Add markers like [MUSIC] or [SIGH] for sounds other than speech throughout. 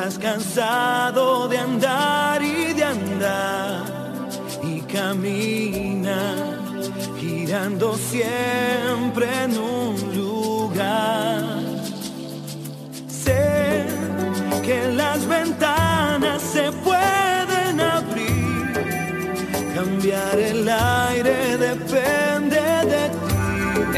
estás cansado de andar y de andar y camina girando siempre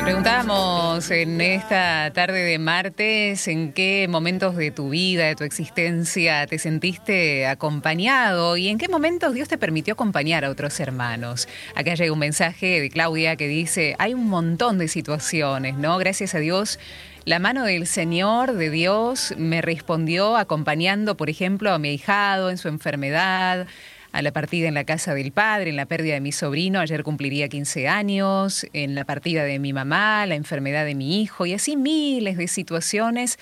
Te preguntábamos en esta tarde de martes en qué momentos de tu vida, de tu existencia, te sentiste acompañado y en qué momentos Dios te permitió acompañar a otros hermanos. Acá llega un mensaje de Claudia que dice, hay un montón de situaciones, ¿no? Gracias a Dios. La mano del Señor, de Dios, me respondió acompañando, por ejemplo, a mi hijado en su enfermedad, a la partida en la casa del padre, en la pérdida de mi sobrino, ayer cumpliría 15 años, en la partida de mi mamá, la enfermedad de mi hijo y así miles de situaciones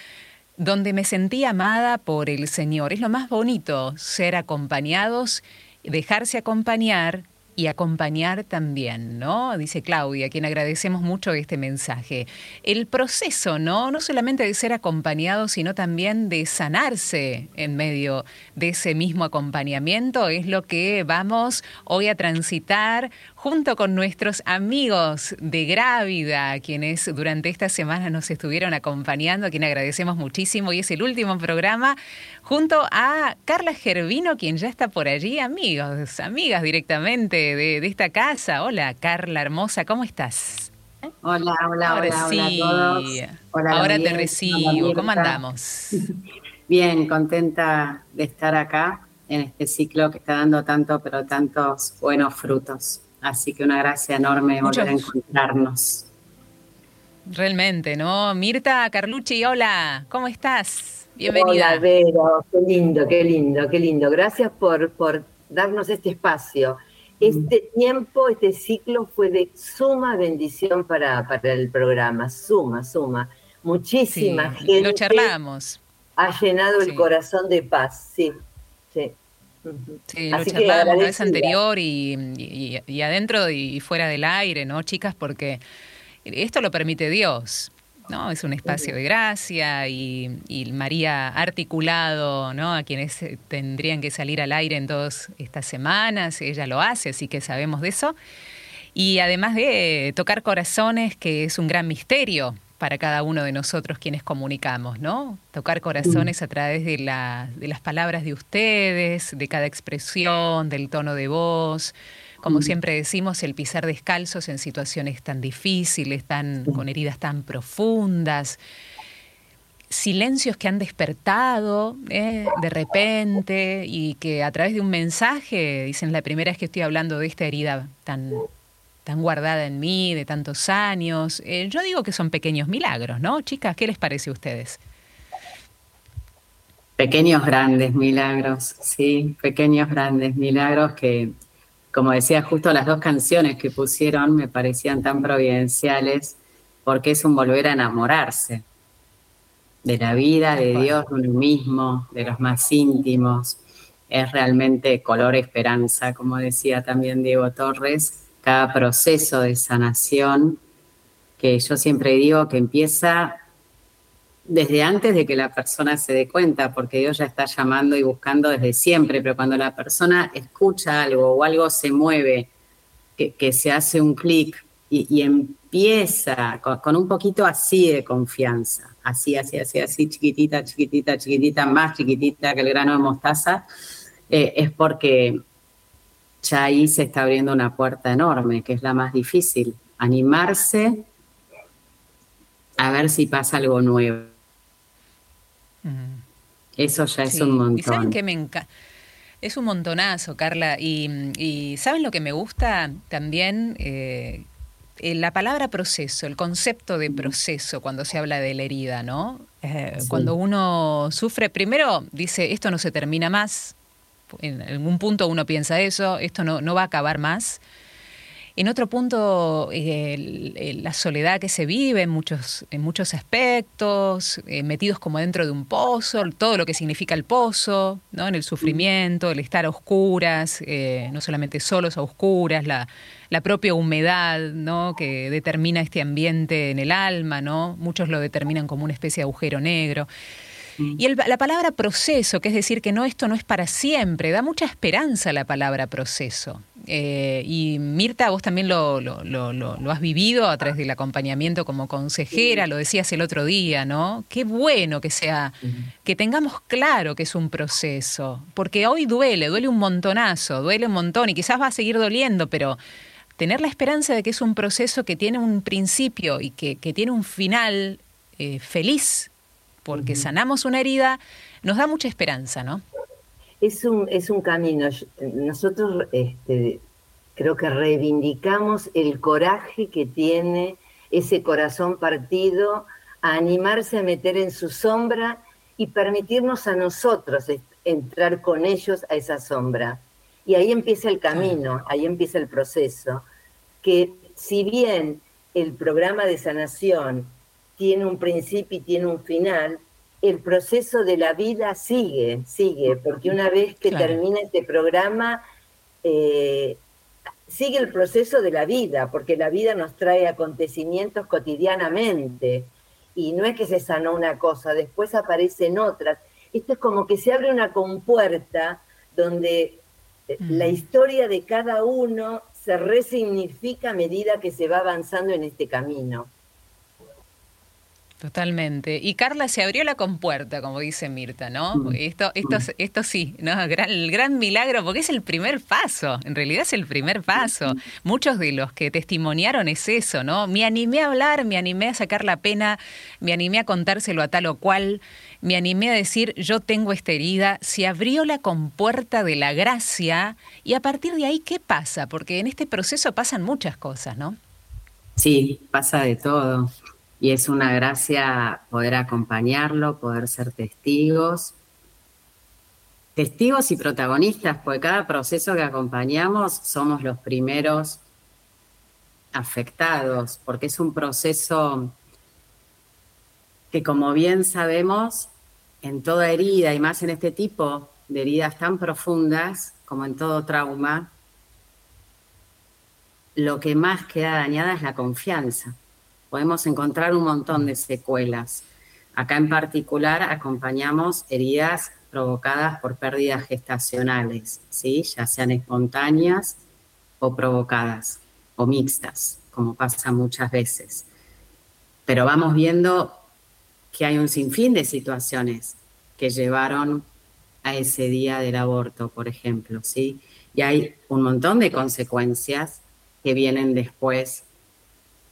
donde me sentí amada por el Señor. Es lo más bonito ser acompañados, dejarse acompañar y acompañar también, ¿no? Dice Claudia, quien agradecemos mucho este mensaje. El proceso, ¿no? No solamente de ser acompañado, sino también de sanarse en medio de ese mismo acompañamiento, es lo que vamos hoy a transitar junto con nuestros amigos de Grávida, quienes durante esta semana nos estuvieron acompañando, a quien agradecemos muchísimo. Y es el último programa junto a Carla Gervino, quien ya está por allí, amigos, amigas directamente de, de esta casa. Hola, Carla hermosa, ¿cómo estás? Hola, hola, Ahora hola, sí. hola a todos. Hola, Ahora Gabriel, te recibo. ¿Cómo andamos? [LAUGHS] Bien, contenta de estar acá en este ciclo que está dando tanto, pero tantos buenos frutos. Así que una gracia enorme volver a encontrarnos. Realmente, ¿no? Mirta Carlucci, hola, ¿cómo estás? Bienvenida. Hola, Vero, qué lindo, qué lindo, qué lindo. Gracias por, por darnos este espacio. Este tiempo, este ciclo fue de suma bendición para, para el programa, suma, suma. Muchísima Sí, gente lo charlamos. ha llenado Sí. el corazón de paz, sí, sí. Sí, lo Así charlábamos la vez anterior y, y- y adentro y fuera del aire, ¿no, chicas? Porque esto lo permite Dios, ¿no? Es un espacio de gracia y, y María articulado, ¿no? A quienes tendrían que salir al aire en todas estas semanas, ella lo hace, así que sabemos de eso. Y además de tocar corazones, que es un gran misterio para cada uno de nosotros quienes comunicamos, ¿no? Tocar corazones a través de, la- de las palabras de ustedes, de cada expresión, del tono de voz. Como siempre decimos, el pisar descalzos en situaciones tan difíciles, tan, con heridas tan profundas silencios que han despertado eh, de repente y que a través de un mensaje, dicen la primera vez que estoy hablando de esta herida tan, tan guardada en mí de tantos años, eh, yo digo que son pequeños milagros, ¿no? Chicas, ¿qué les parece a ustedes? Pequeños grandes milagros, sí, pequeños grandes milagros que, como decía, justo las dos canciones que pusieron me parecían tan providenciales porque es un volver a enamorarse de la vida, de Dios, de uno mismo, de los más íntimos. Es realmente color esperanza, como decía también Diego Torres, cada proceso de sanación que yo siempre digo que empieza desde antes de que la persona se dé cuenta, porque Dios ya está llamando y buscando desde siempre, pero cuando la persona escucha algo o algo se mueve, que, se hace un clic y, empieza con, con un poquito así de confianza, así, así, así, así, chiquitita, chiquitita, chiquitita, más chiquitita que el grano de mostaza, eh, es porque ya ahí se está abriendo una puerta enorme, que es la más difícil, animarse a ver si pasa algo nuevo. Eso ya es un ¿Y saben montón. qué me encanta? Es un montonazo, Carla. Y, y ¿saben lo que me gusta también? Eh, eh, la palabra proceso, el concepto de proceso cuando se habla de la herida, ¿no? Eh, Sí. Cuando uno sufre, primero dice, esto no se termina más. En algún punto uno piensa eso, esto no, no va a acabar más. En otro punto, la soledad que se vive en muchos, en muchos aspectos, eh, metidos como dentro de un pozo, todo lo que significa el pozo, ¿no? en el sufrimiento, el estar a oscuras, eh, no solamente solos a oscuras, la, la propia humedad ¿no? que determina este ambiente en el alma, ¿no? muchos lo determinan como una especie de agujero negro. Mm. Y la palabra proceso, que es decir que no, esto no es para siempre, da mucha esperanza la palabra proceso. Eh, y Mirta, vos también lo, lo, has vivido a través del acompañamiento como consejera, lo decías el otro día, ¿no? Qué bueno que sea, que tengamos claro que es un proceso, porque hoy duele, duele un montonazo, duele un montón y quizás va a seguir doliendo, pero tener la esperanza de que es un proceso que tiene un principio y que, tiene un final eh, feliz, porque sanamos una herida, nos da mucha esperanza, ¿no? Es un, es un camino. Nosotros este, creo que reivindicamos el coraje que tiene ese corazón partido a animarse a meter en su sombra y permitirnos a nosotros entrar con ellos a esa sombra. Y ahí empieza el camino, ahí empieza el proceso que si bien el programa de sanación tiene un principio y tiene un final, el proceso de la vida sigue, sigue, porque una vez que termina este programa, eh, sigue el proceso de la vida, porque la vida nos trae acontecimientos cotidianamente, y no es que se sanó una cosa, después aparecen otras. Esto es como que se abre una compuerta donde eh, la historia de cada uno se resignifica a medida que se va avanzando en este camino. Totalmente. Y Carla se abrió la compuerta, como dice Mirta, ¿no? Mm. Esto, esto, mm. esto sí, ¿no? el gran milagro, porque es el primer paso, en realidad es el primer paso. Muchos de los que testimoniaron es eso, ¿no? Me animé a hablar, me animé a sacar la pena, me animé a contárselo a tal o cual, me animé a decir, yo tengo esta herida, se abrió la compuerta de la gracia y a partir de ahí, ¿qué pasa? Porque en este proceso pasan muchas cosas, ¿no? Sí, pasa de todo y es una gracia poder acompañarlo, poder ser testigos. Testigos y protagonistas, porque cada proceso que acompañamos somos los primeros afectados, porque es un proceso que como bien sabemos, en toda herida y más en este tipo de heridas tan profundas como en todo trauma, lo que más queda dañada es la confianza podemos encontrar un montón de secuelas. Acá en particular acompañamos heridas provocadas por pérdidas gestacionales, ¿sí? ya sean espontáneas o provocadas o mixtas, como pasa muchas veces. Pero vamos viendo que hay un sinfín de situaciones que llevaron a ese día del aborto, por ejemplo, ¿sí? Y hay un montón de consecuencias que vienen después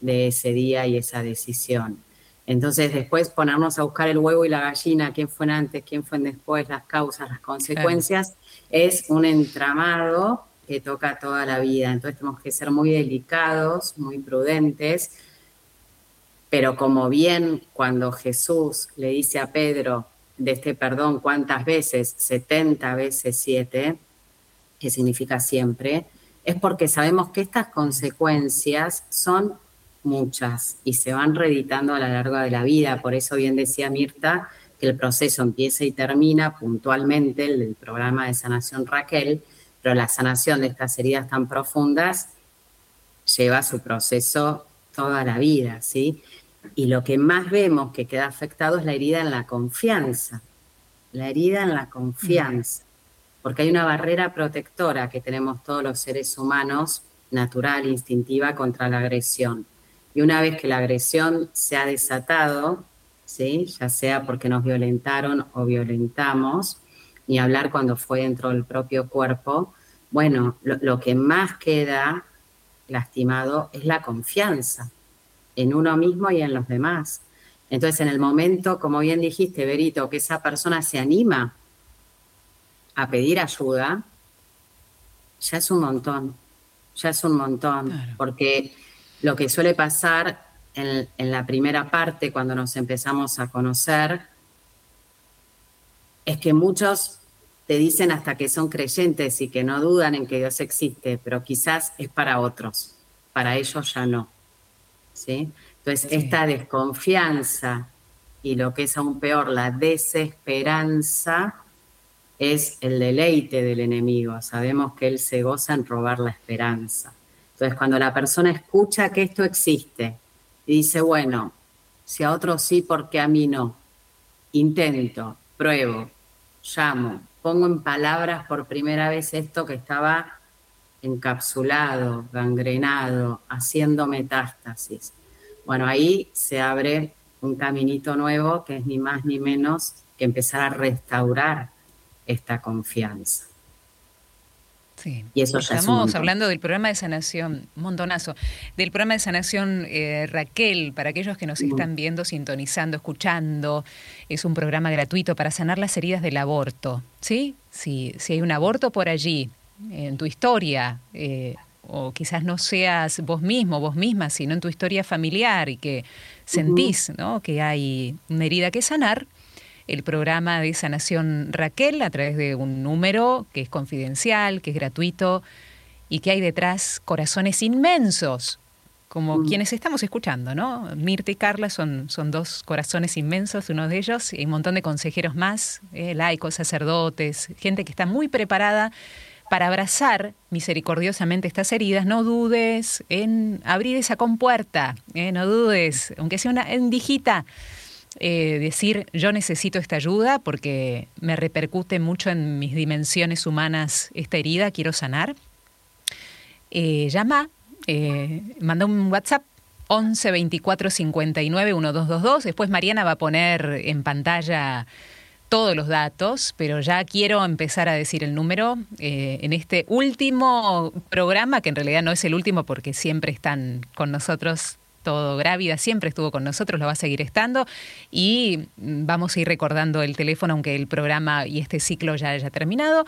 de ese día y esa decisión. Entonces después ponernos a buscar el huevo y la gallina, quién fue antes, quién fue después, las causas, las consecuencias, es un entramado que toca toda la vida. Entonces tenemos que ser muy delicados, muy prudentes, pero como bien cuando Jesús le dice a Pedro de este perdón, ¿cuántas veces? 70 veces 7, que significa siempre, es porque sabemos que estas consecuencias son muchas y se van reeditando a lo largo de la vida. Por eso bien decía Mirta que el proceso empieza y termina puntualmente el programa de sanación Raquel, pero la sanación de estas heridas tan profundas lleva su proceso toda la vida, ¿sí? Y lo que más vemos que queda afectado es la herida en la confianza, la herida en la confianza, porque hay una barrera protectora que tenemos todos los seres humanos, natural, instintiva, contra la agresión. Y una vez que la agresión se ha desatado, ¿sí? ya sea porque nos violentaron o violentamos, ni hablar cuando fue dentro del propio cuerpo, bueno, lo, que más queda lastimado es la confianza en uno mismo y en los demás. Entonces, en el momento, como bien dijiste, Berito, que esa persona se anima a pedir ayuda, ya es un montón, ya es un montón, porque lo que suele pasar en, la primera parte, cuando nos empezamos a conocer, es que muchos te dicen hasta que son creyentes y que no dudan en que Dios existe, pero quizás es para otros, para ellos ya no. ¿sí? Entonces, esta desconfianza y lo que es aún peor, la desesperanza, es el deleite del enemigo. Sabemos que él se goza en robar la esperanza. Entonces, cuando la persona escucha que esto existe y dice, bueno, si a otros sí, ¿por qué a mí no? intento, pruebo, llamo, pongo en palabras por primera vez esto que estaba encapsulado, gangrenado, haciendo metástasis. Bueno, ahí se abre un caminito nuevo que es ni más ni menos que empezar a restaurar esta confianza. Sí. Y eso Estamos hablando del programa de sanación, montonazo, del programa de sanación eh, Raquel, para aquellos que nos están viendo, sintonizando, escuchando. Es un programa gratuito para sanar las heridas del aborto. ¿sí? Si, si hay un aborto por allí, en tu historia, eh, o quizás no seas vos mismo, vos misma, sino en tu historia familiar y que sentís ¿no? que hay una herida que sanar, el programa de sanación Raquel a través de un número que es confidencial, que es gratuito y que hay detrás corazones inmensos, como mm. quienes estamos escuchando, ¿no? Mirta y Carla son, son dos corazones inmensos, uno de ellos, y un montón de consejeros más, eh, laicos, sacerdotes, gente que está muy preparada para abrazar misericordiosamente estas heridas, no dudes en abrir esa compuerta, eh, no dudes, aunque sea una endijita, eh, decir yo necesito esta ayuda porque me repercute mucho en mis dimensiones humanas esta herida, quiero sanar. Eh, llama, eh, manda un WhatsApp 11 24 59 1222. Después Mariana va a poner en pantalla todos los datos, pero ya quiero empezar a decir el número en este último programa, que en realidad no es el último porque siempre están con nosotros todo Grávida siempre estuvo con nosotros, lo va a seguir estando y vamos a ir recordando el teléfono, aunque el programa y este ciclo ya haya terminado,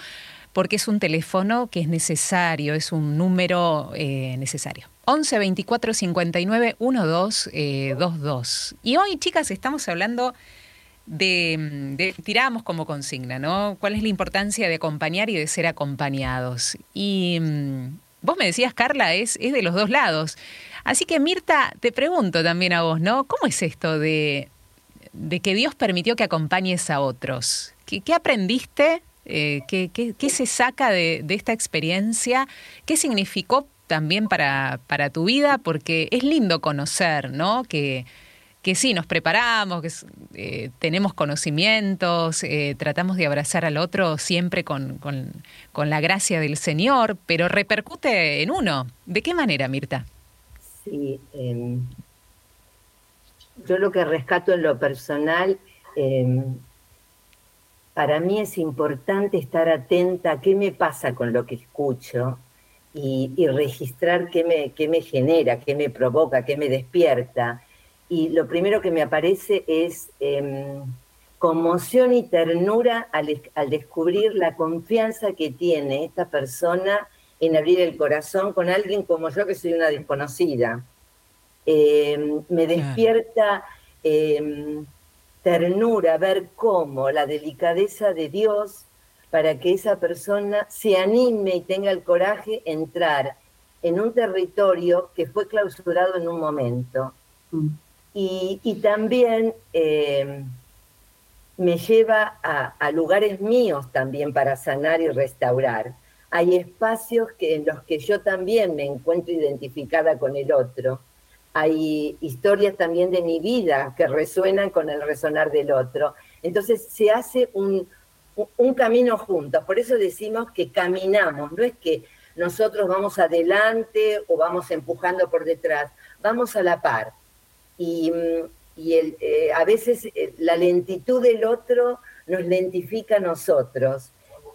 porque es un teléfono que es necesario, es un número eh, necesario. 11 24 59 12 22. Y hoy, chicas, estamos hablando de, de, tiramos como consigna, ¿no? ¿Cuál es la importancia de acompañar y de ser acompañados? Y mm, vos me decías, Carla, es, es de los dos lados. Así que Mirta, te pregunto también a vos, ¿no? ¿Cómo es esto de, que Dios permitió que acompañes a otros? ¿Qué, aprendiste? Eh, ¿qué, se saca de, esta experiencia? ¿Qué significó también para, tu vida? Porque es lindo conocer, ¿no? Que, sí, nos preparamos, que eh, tenemos conocimientos, eh, tratamos de abrazar al otro siempre con, la gracia del Señor, pero repercute en uno. ¿De qué manera, Mirta? Sí, em, yo lo que rescato en lo personal, em, para mí es importante estar atenta a qué me pasa con lo que escucho y, registrar qué me, qué me genera, qué me provoca, qué me despierta. Y lo primero que me aparece es em, conmoción y ternura al, al descubrir la confianza que tiene esta persona en abrir el corazón con alguien como yo que soy una desconocida. Em, me despierta em, ternura ver cómo la delicadeza de Dios para que esa persona se anime y tenga el coraje de entrar en un territorio que fue clausurado en un momento. Mm. Y, también em, me lleva a lugares míos también para sanar y restaurar hay espacios que, en los que yo también me encuentro identificada con el otro. Hay historias también de mi vida que resuenan con el resonar del otro. Entonces se hace un, un camino juntos. Por eso decimos que caminamos, no es que nosotros vamos adelante o vamos empujando por detrás, vamos a la par. Y, y el, eh, a veces eh, la lentitud del otro nos lentifica a nosotros.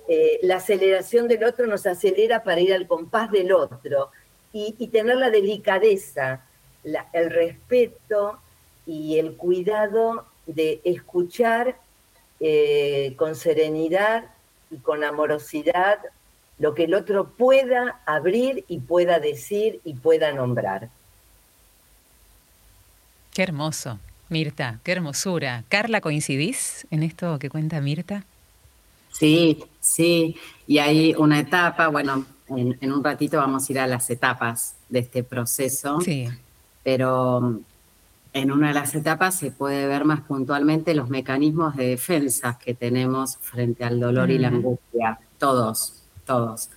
Eh, la aceleración del otro nos acelera para ir al compás del otro y, tener la delicadeza, el respeto y el cuidado de escuchar eh, con serenidad y con amorosidad lo que el otro pueda abrir y pueda decir y pueda nombrar. Qué hermoso, Mirta, qué hermosura. Carla, ¿coincidís en esto que cuenta Mirta? Sí, sí, y hay una etapa, bueno, en, un ratito vamos a ir a las etapas de este proceso, sí. pero mm, en una de las etapas se puede ver más puntualmente los mecanismos de defensa que tenemos frente al dolor y la mm. angustia, todos, todos.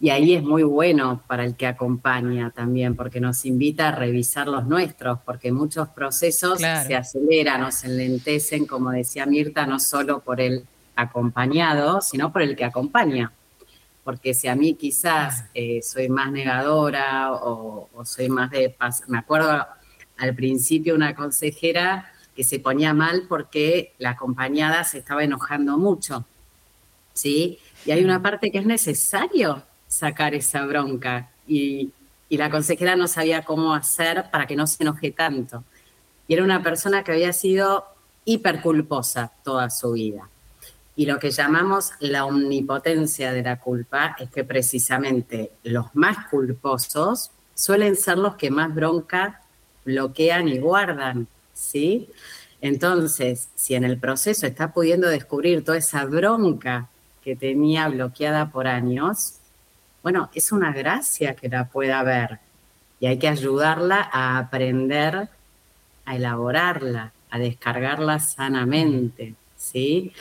Y ahí es muy bueno para el que acompaña también, porque nos invita a revisar los nuestros, porque muchos procesos se aceleran o se enlentecen, como decía Mirta, no solo por el acompañado, sino por el que acompaña. Porque si a mí quizás eh, soy más negadora o, o soy más de... Me acuerdo al principio una consejera que se ponía mal porque la acompañada se estaba enojando mucho, ¿sí? Y hay una parte que es necesario sacar esa bronca y, la consejera no sabía cómo hacer para que no se enoje tanto. Y era una persona que había sido hiperculposa toda su vida. Y lo que llamamos la omnipotencia de la culpa es que precisamente los más culposos suelen ser los que más bronca bloquean y guardan, ¿sí? Entonces, si en el proceso está pudiendo descubrir toda esa bronca que tenía bloqueada por años, bueno, es una gracia que la pueda ver y hay que ayudarla a aprender a elaborarla, a descargarla sanamente, ¿sí?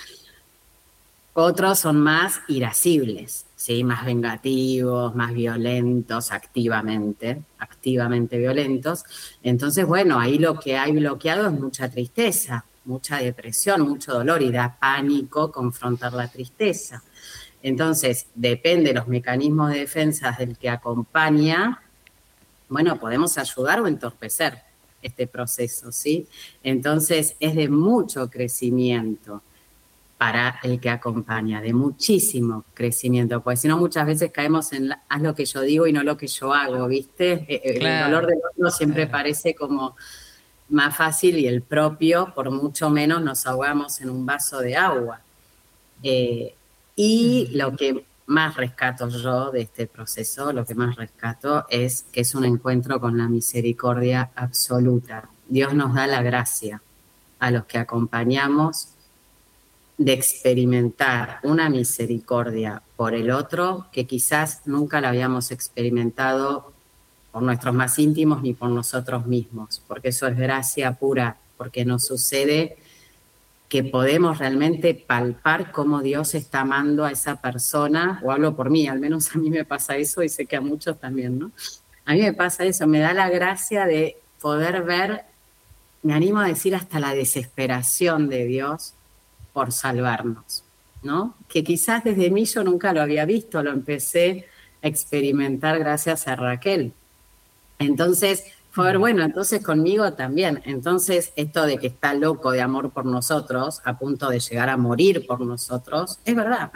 Otros son más irascibles, ¿sí? más vengativos, más violentos, activamente, activamente violentos. Entonces, bueno, ahí lo que hay bloqueado es mucha tristeza, mucha depresión, mucho dolor y da pánico confrontar la tristeza. Entonces, depende de los mecanismos de defensa del que acompaña, bueno, podemos ayudar o entorpecer este proceso, ¿sí? Entonces, es de mucho crecimiento para el que acompaña, de muchísimo crecimiento, porque si no muchas veces caemos en haz lo que yo digo y no lo que yo hago, ¿viste? Eh, eh, el dolor del otro siempre parece como más fácil y el propio, por mucho menos, nos ahogamos en un vaso de agua. Eh, y lo que más rescato yo de este proceso, lo que más rescato es que es un encuentro con la misericordia absoluta. Dios nos da la gracia a los que acompañamos de experimentar una misericordia por el otro que quizás nunca la habíamos experimentado por nuestros más íntimos ni por nosotros mismos, porque eso es gracia pura, porque nos sucede que podemos realmente palpar cómo Dios está amando a esa persona, o hablo por mí, al menos a mí me pasa eso y sé que a muchos también, ¿no? A mí me pasa eso, me da la gracia de poder ver, me animo a decir hasta la desesperación de Dios por salvarnos, ¿no? Que quizás desde mí yo nunca lo había visto, lo empecé a experimentar gracias a Raquel. Entonces, fue bueno, entonces conmigo también. Entonces, esto de que está loco de amor por nosotros, a punto de llegar a morir por nosotros, es verdad,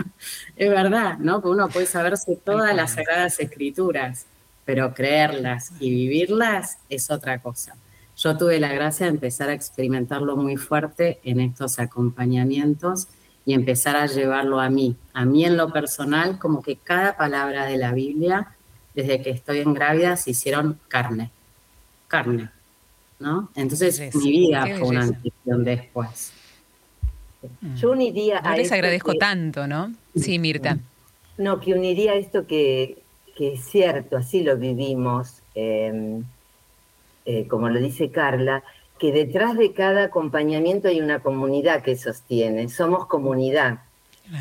es verdad, ¿no? Que uno puede saberse todas las sagradas escrituras, pero creerlas y vivirlas es otra cosa yo tuve la gracia de empezar a experimentarlo muy fuerte en estos acompañamientos y empezar a llevarlo a mí, a mí en lo personal, como que cada palabra de la Biblia, desde que estoy en grávida, se hicieron carne, carne, ¿no? Entonces mi vida fue una anfitrión después. Mm. Yo uniría a... les agradezco tanto, ¿no? Sí, Mirta. No, que uniría esto que, que es cierto, así lo vivimos. Eh, eh, como lo dice Carla, que detrás de cada acompañamiento hay una comunidad que sostiene, somos comunidad.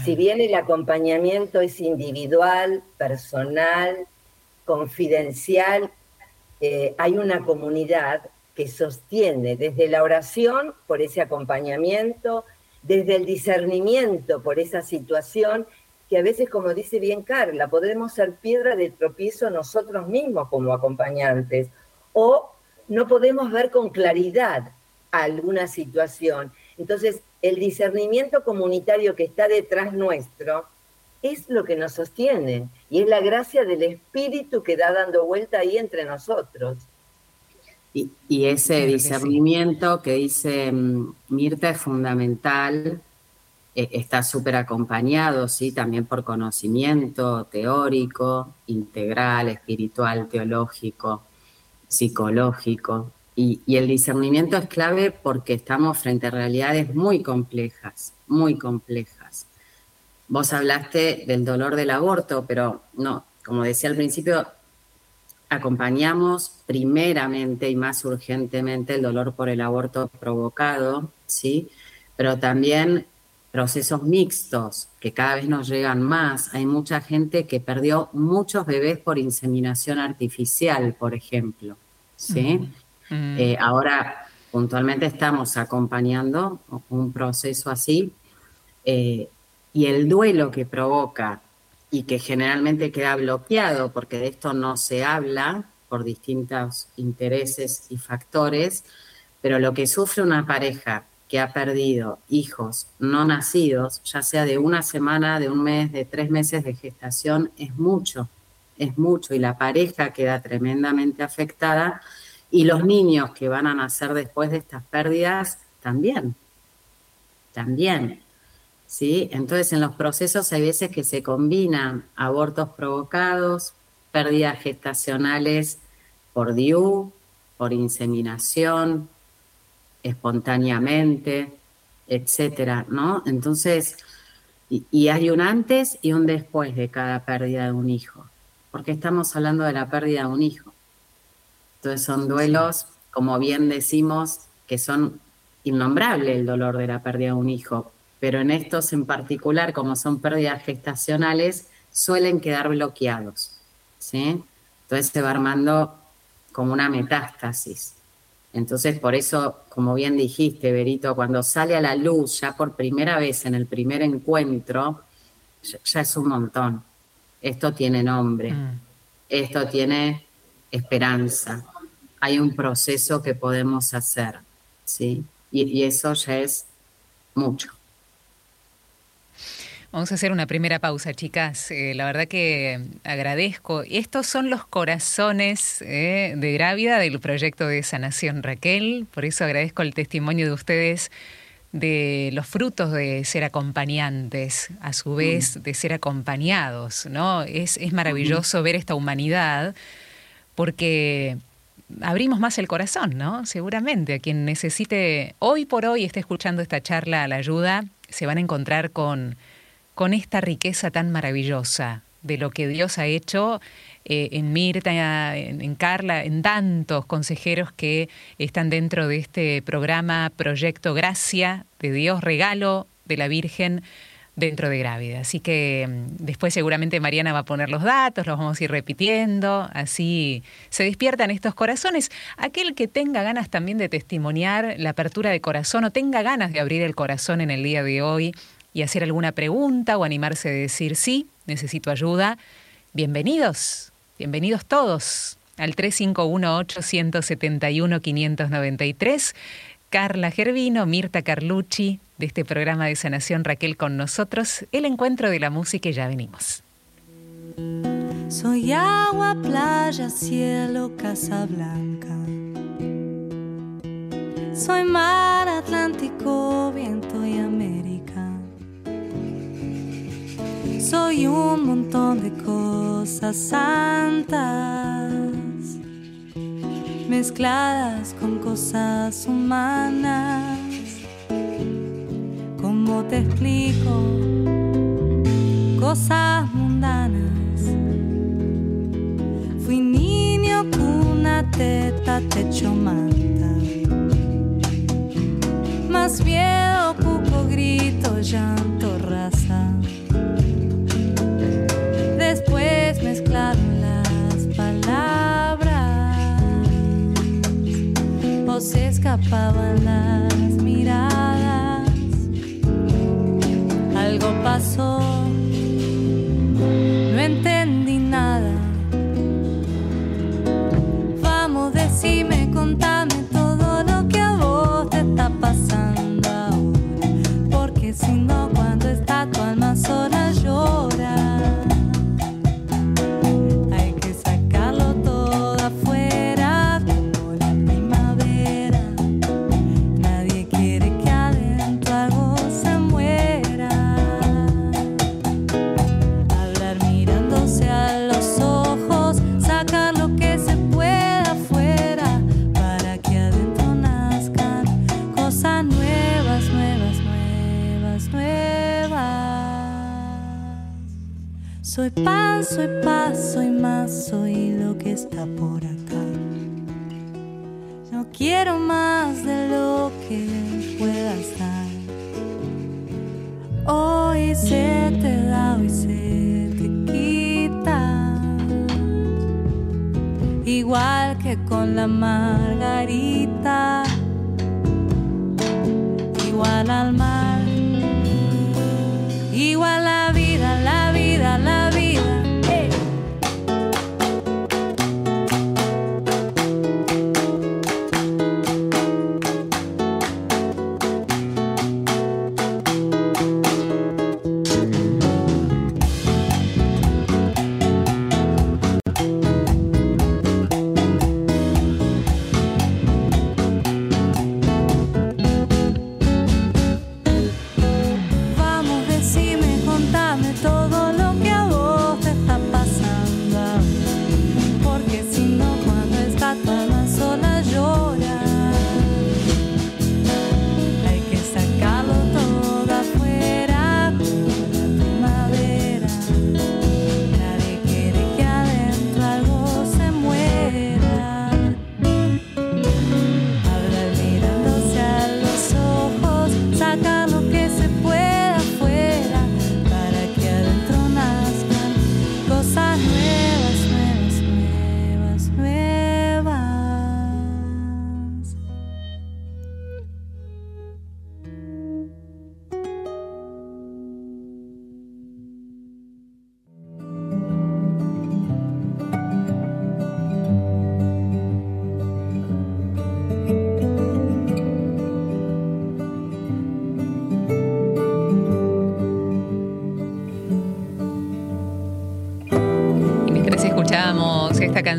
Si bien el acompañamiento es individual, personal, confidencial, eh, hay una comunidad que sostiene desde la oración por ese acompañamiento, desde el discernimiento por esa situación, que a veces, como dice bien Carla, podemos ser piedra de tropiezo nosotros mismos como acompañantes, o no podemos ver con claridad alguna situación. Entonces, el discernimiento comunitario que está detrás nuestro es lo que nos sostiene y es la gracia del espíritu que da dando vuelta ahí entre nosotros. Y, ese discernimiento que dice mm, Mirta es fundamental, e, está súper acompañado, sí, también por conocimiento teórico, integral, espiritual, teológico psicológico. Y, el discernimiento es clave porque estamos frente a realidades muy complejas, muy complejas. Vos hablaste del dolor del aborto, pero no, como decía al principio, acompañamos primeramente y más urgentemente el dolor por el aborto provocado, ¿sí? Pero también procesos mixtos, que cada vez nos llegan más. Hay mucha gente que perdió muchos bebés por inseminación artificial, por ejemplo. ¿sí? Mm. Mm. Eh, ahora, puntualmente estamos acompañando un proceso así eh, y el duelo que provoca y que generalmente queda bloqueado porque de esto no se habla por distintos intereses y factores, pero lo que sufre una pareja que ha perdido hijos no nacidos, ya sea de una semana, de un mes, de tres meses de gestación, es mucho, es mucho y la pareja queda tremendamente afectada y los niños que van a nacer después de estas pérdidas también, también. ¿Sí? Entonces en los procesos hay veces que se combinan abortos provocados, pérdidas gestacionales por DIU, por inseminación, espontáneamente, etcétera, ¿no? Entonces, y, hay un antes y un después de cada pérdida de un hijo, porque estamos hablando de la pérdida de un hijo. Entonces son duelos, como bien decimos, que son innombrables el dolor de la pérdida de un hijo, pero en estos en particular, como son pérdidas gestacionales, suelen quedar bloqueados, ¿sí? Entonces se va armando como una metástasis. Entonces, por eso, como bien dijiste, Berito, cuando sale a la luz ya por primera vez en el primer encuentro, ya, es un montón. Esto tiene nombre, mm. esto tiene esperanza, hay un proceso que podemos hacer, ¿sí? y eso ya es mucho. Vamos a hacer una primera pausa, chicas. Eh, la verdad que agradezco. Estos son los corazones eh, de Grávida del proyecto de sanación Raquel. Por eso agradezco el testimonio de ustedes de los frutos de ser acompañantes, a su vez mm. de ser acompañados, ¿no? Es, es maravilloso ver esta humanidad porque abrimos más el corazón, ¿no? Seguramente a quien necesite hoy por hoy esté escuchando esta charla a la ayuda, se van a encontrar con con esta riqueza tan maravillosa de lo que Dios ha hecho eh, en Mirta, en, Carla, en tantos consejeros que están dentro de este programa Proyecto Gracia de Dios, regalo de la Virgen dentro de Grávida. Así que mm, después seguramente Mariana va a poner los datos, los vamos a ir repitiendo, así se despiertan estos corazones. Aquel que tenga ganas también de testimoniar la apertura de corazón o tenga ganas de abrir el corazón en el día de hoy, y hacer alguna pregunta o animarse a decir sí, necesito ayuda, bienvenidos, bienvenidos todos al 351-871-593. Carla Gervino, Mirta Carlucci, de este programa de sanación Raquel con nosotros, el encuentro de la música y ya venimos. Soy agua, playa, cielo, casa blanca. Soy mar, Soy un montón de cosas santas mezcladas con cosas humanas. ¿Cómo te explico? Cosas mundanas. Fui niño, cuna, teta, techo, manta. Más miedo, cuco, grito, llanto, raza mezclaron las palabras o se escapaban las miradas. Algo pasó, Soy pan, soy paz, soy más, soy lo que está por acá. No quiero más de lo que puedas dar. Hoy se te da, hoy se te quita. Igual que con la margarita, igual al mar.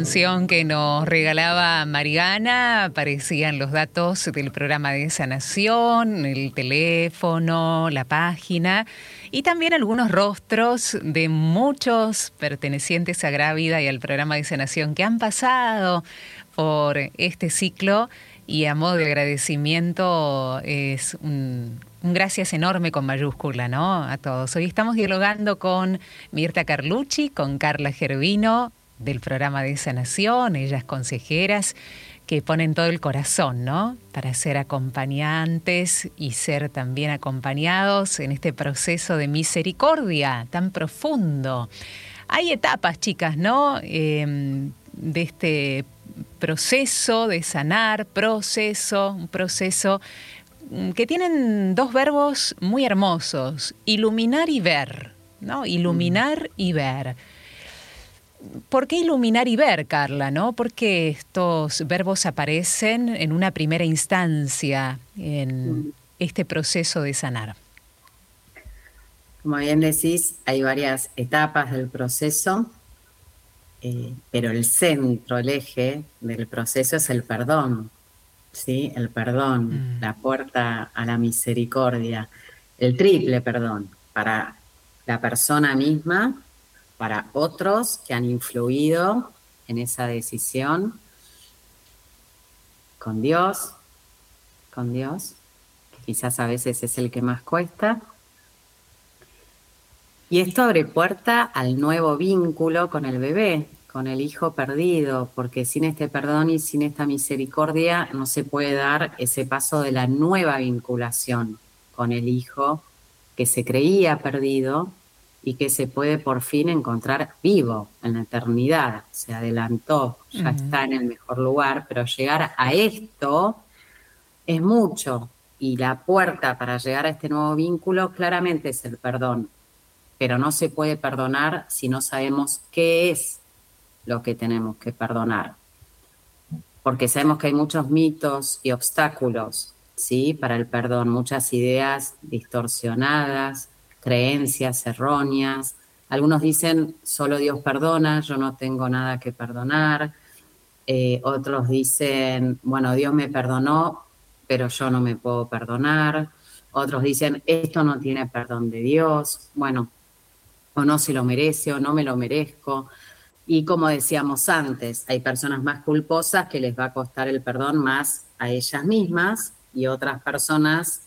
Canción que nos regalaba Mariana, aparecían los datos del programa de sanación, el teléfono, la página y también algunos rostros de muchos pertenecientes a Grávida y al programa de sanación que han pasado por este ciclo y a modo de agradecimiento es un, un, gracias enorme con mayúscula, ¿no? A todos. Hoy estamos dialogando con Mirta Carlucci, con Carla Gervino, del programa de sanación, ellas consejeras que ponen todo el corazón, ¿no? Para ser acompañantes y ser también acompañados en este proceso de misericordia tan profundo. Hay etapas, chicas, ¿no? Em, de este proceso de sanar, proceso, un proceso mm, que tienen dos verbos muy hermosos, iluminar y ver, ¿no? Iluminar y ver. ¿Por qué iluminar y ver, Carla? ¿no? ¿Por qué estos verbos aparecen en una primera instancia en mm. este proceso de sanar? Como bien decís, hay varias etapas del proceso, eh, pero el centro, el eje del proceso es el perdón, ¿sí? El perdón, mm. la puerta a la misericordia, el triple perdón para la persona misma para otros que han influido en esa decisión con Dios, con Dios, que quizás a veces es el que más cuesta. Y esto abre puerta al nuevo vínculo con el bebé, con el hijo perdido, porque sin este perdón y sin esta misericordia no se puede dar ese paso de la nueva vinculación con el hijo que se creía perdido y que se puede por fin encontrar vivo en la eternidad. Se adelantó, ya está en el mejor lugar, pero llegar a esto es mucho y la puerta para llegar a este nuevo vínculo claramente es el perdón, pero no se puede perdonar si no sabemos qué es lo que tenemos que perdonar. Porque sabemos que hay muchos mitos y obstáculos, ¿sí? Para el perdón, muchas ideas distorsionadas, creencias erróneas. Algunos dicen, solo Dios perdona, yo no tengo nada que perdonar. Eh, otros dicen, bueno, Dios me perdonó, pero yo no me puedo perdonar. Otros dicen, esto no tiene perdón de Dios. Bueno, o no se lo merece o no me lo merezco. Y como decíamos antes, hay personas más culposas que les va a costar el perdón más a ellas mismas y otras personas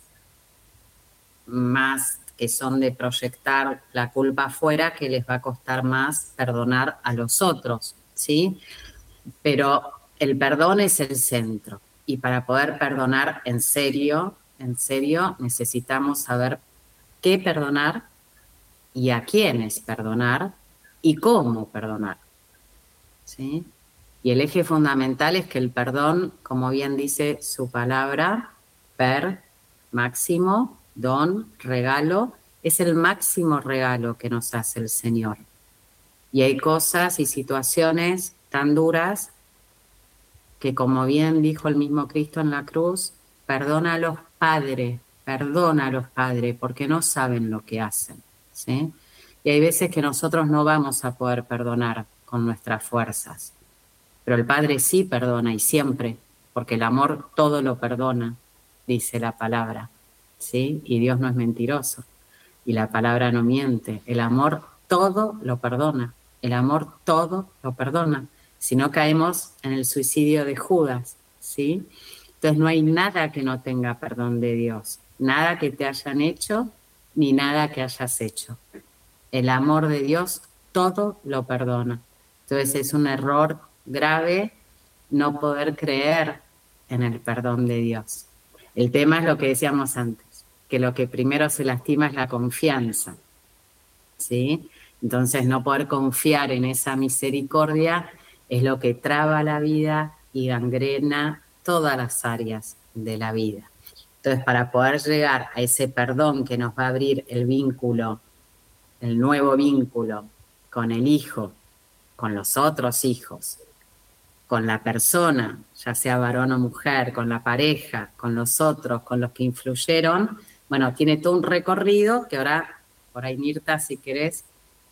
más que son de proyectar la culpa afuera, que les va a costar más perdonar a los otros, ¿sí? Pero el perdón es el centro y para poder perdonar en serio, en serio, necesitamos saber qué perdonar y a quiénes perdonar y cómo perdonar, ¿sí? Y el eje fundamental es que el perdón, como bien dice su palabra, per, máximo, don, regalo, es el máximo regalo que nos hace el Señor. Y hay cosas y situaciones tan duras que, como bien dijo el mismo Cristo en la cruz, perdona a los padres, perdona a los padres, porque no saben lo que hacen. ¿sí? Y hay veces que nosotros no vamos a poder perdonar con nuestras fuerzas, pero el Padre sí perdona y siempre, porque el amor todo lo perdona, dice la palabra. Y Dios no es mentiroso. Y la palabra no miente. El amor todo lo perdona. El amor todo lo perdona. Si no caemos en el suicidio de Judas, ¿sí? Entonces no hay nada que no tenga perdón de Dios. Nada que te hayan hecho ni nada que hayas hecho. El amor de Dios todo lo perdona. Entonces es un error grave no poder creer en el perdón de Dios. El tema es lo que decíamos antes que lo que primero se lastima es la confianza. ¿Sí? Entonces no poder confiar en esa misericordia es lo que traba la vida y gangrena todas las áreas de la vida. Entonces, para poder llegar a ese perdón que nos va a abrir el vínculo, el nuevo vínculo con el hijo, con los otros hijos, con la persona, ya sea varón o mujer, con la pareja, con los otros, con los que influyeron, bueno, tiene todo un recorrido que ahora, por ahí Mirta, si querés,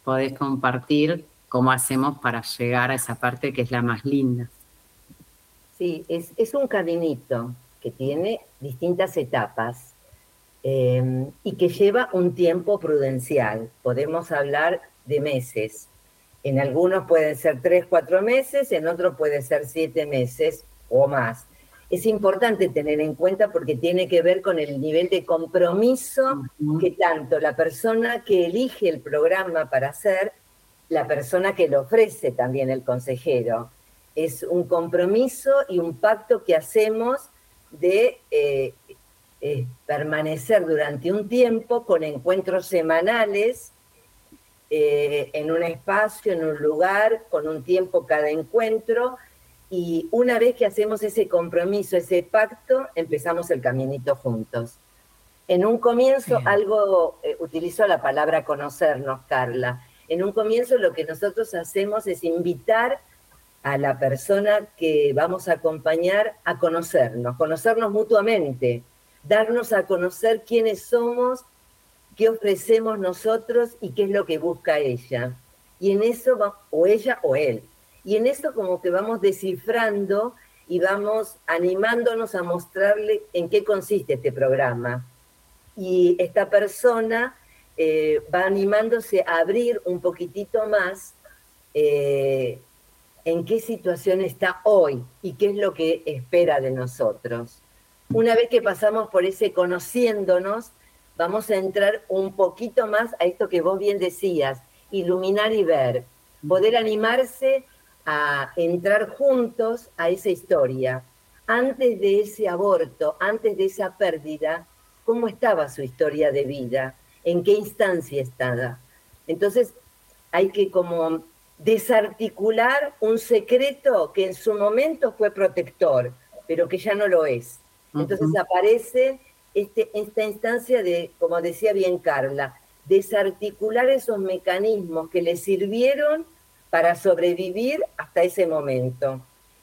podés compartir cómo hacemos para llegar a esa parte que es la más linda. Sí, es, un caminito que tiene distintas etapas eh, y que lleva un tiempo prudencial. Podemos hablar de meses. En algunos pueden ser tres, cuatro meses, en otros puede ser siete meses o más es importante tener en cuenta porque tiene que ver con el nivel de compromiso que tanto la persona que elige el programa para hacer, la persona que lo ofrece también el consejero. Es un compromiso y un pacto que hacemos de eh, eh, permanecer durante un tiempo con encuentros semanales eh, en un espacio, en un lugar, con un tiempo cada encuentro, y una vez que hacemos ese compromiso, ese pacto, empezamos el caminito juntos. En un comienzo, algo, eh, utilizo la palabra conocernos, Carla. En un comienzo lo que nosotros hacemos es invitar a la persona que vamos a acompañar a conocernos, conocernos mutuamente, darnos a conocer quiénes somos, qué ofrecemos nosotros y qué es lo que busca ella. Y en eso va, o ella o él. Y en eso como que vamos descifrando y vamos animándonos a mostrarle en qué consiste este programa. Y esta persona eh, va animándose a abrir un poquitito más eh, en qué situación está hoy y qué es lo que espera de nosotros. Una vez que pasamos por ese conociéndonos, vamos a entrar un poquito más a esto que vos bien decías, iluminar y ver, poder animarse a entrar juntos a esa historia. Antes de ese aborto, antes de esa pérdida, ¿cómo estaba su historia de vida? ¿En qué instancia estaba? Entonces, hay que como desarticular un secreto que en su momento fue protector, pero que ya no lo es. Entonces aparece este, esta instancia de, como decía bien Carla, desarticular esos mecanismos que le sirvieron para sobrevivir hasta ese momento.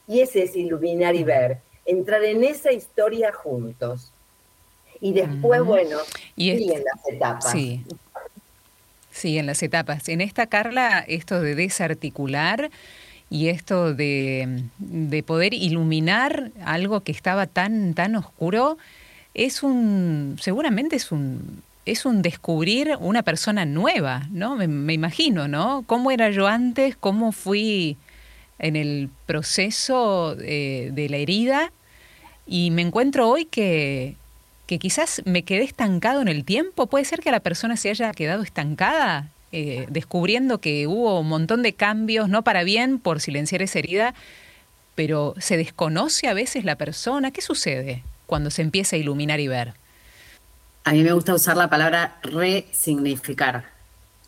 Y ese es iluminar y ver, entrar en esa historia juntos. Y después, bueno, y en las etapas. Sí. sí, en las etapas. En esta, Carla, esto de desarticular y esto de, de, poder iluminar algo que estaba tan, tan oscuro, es un, seguramente es un, es un descubrir una persona nueva, ¿no? Me, imagino, ¿no? ¿Cómo era yo antes? ¿Cómo fui en el proceso eh, de la herida? Y me encuentro hoy que, que quizás me quedé estancado en el tiempo. ¿Puede ser que la persona se haya quedado estancada? Eh, descubriendo que hubo un montón de cambios, no para bien, por silenciar esa herida, pero se desconoce a veces la persona. ¿Qué sucede cuando se empieza a iluminar y ver? A mí me gusta usar la palabra resignificar,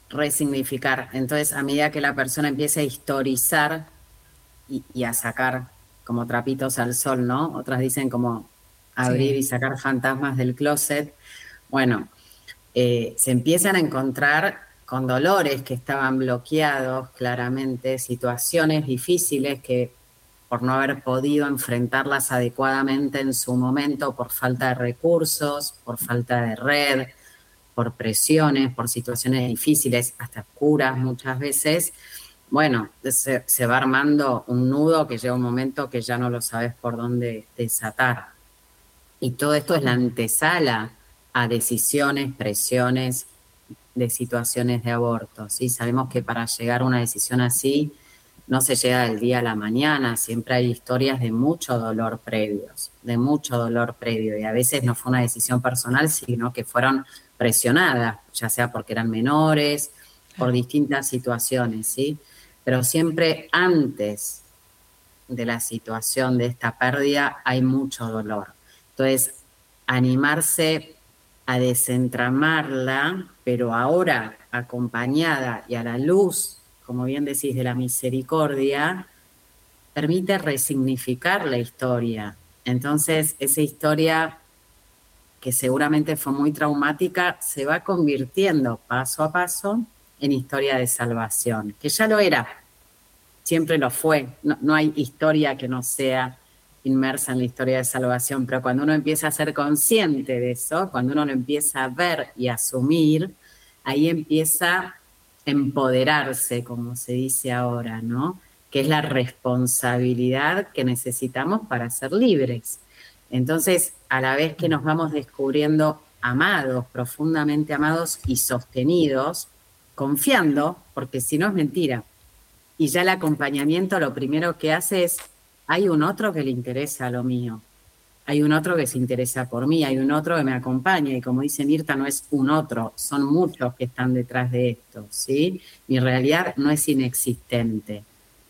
resignificar. Entonces, a medida que la persona empieza a historizar y, a sacar como trapitos al sol, ¿no? Otras dicen como abrir y sacar fantasmas del closet. Bueno, eh, se empiezan a encontrar con dolores que estaban bloqueados claramente, situaciones difíciles que por no haber podido enfrentarlas adecuadamente en su momento por falta de recursos, por falta de red, por presiones, por situaciones difíciles, hasta oscuras muchas veces, bueno, se, va armando un nudo que llega un momento que ya no lo sabes por dónde desatar. Y todo esto es la antesala a decisiones, presiones de situaciones de aborto. ¿sí? Sabemos que para llegar a una decisión así no se llega del día a la mañana, siempre hay historias de mucho dolor previos, de mucho dolor previo. Y a veces no fue una decisión personal, sino que fueron presionadas, ya sea porque eran menores, por distintas situaciones, ¿sí? Pero siempre antes de la situación de esta pérdida hay mucho dolor. Entonces, animarse a desentramarla, pero ahora acompañada y a la luz, como bien decís, de la misericordia, permite resignificar la historia. Entonces, esa historia que seguramente fue muy traumática, se va convirtiendo paso a paso en historia de salvación, que ya lo era, siempre lo fue. No, hay historia que no sea inmersa en la historia de salvación, pero cuando uno empieza a ser consciente de eso, cuando uno lo empieza a ver y asumir, ahí empieza a empoderarse, como se dice ahora, ¿no? Que es la responsabilidad que necesitamos para ser libres. Entonces, a la vez que nos vamos descubriendo amados, profundamente amados y sostenidos, confiando, porque si no es mentira. Y ya el acompañamiento lo primero que hace es, hay un otro que le interesa lo mío, hay un otro que se interesa por mí, hay un otro que me acompaña y como dice Mirta, no es un otro, son muchos que están detrás de esto, ¿sí? Mi realidad no es inexistente,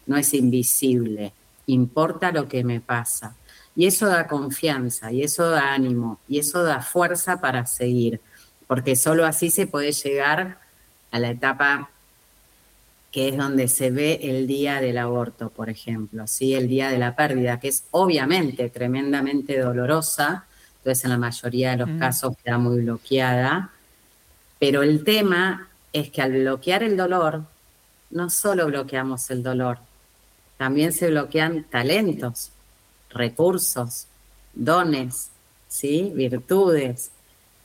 no es invisible, importa lo que me pasa. Y eso da confianza, y eso da ánimo, y eso da fuerza para seguir, porque solo así se puede llegar a la etapa que es donde se ve el día del aborto, por ejemplo, ¿sí? el día de la pérdida, que es obviamente tremendamente dolorosa, entonces en la mayoría de los mm. casos queda muy bloqueada, pero el tema es que al bloquear el dolor, no solo bloqueamos el dolor, también se bloquean talentos, recursos, dones, ¿sí? virtudes.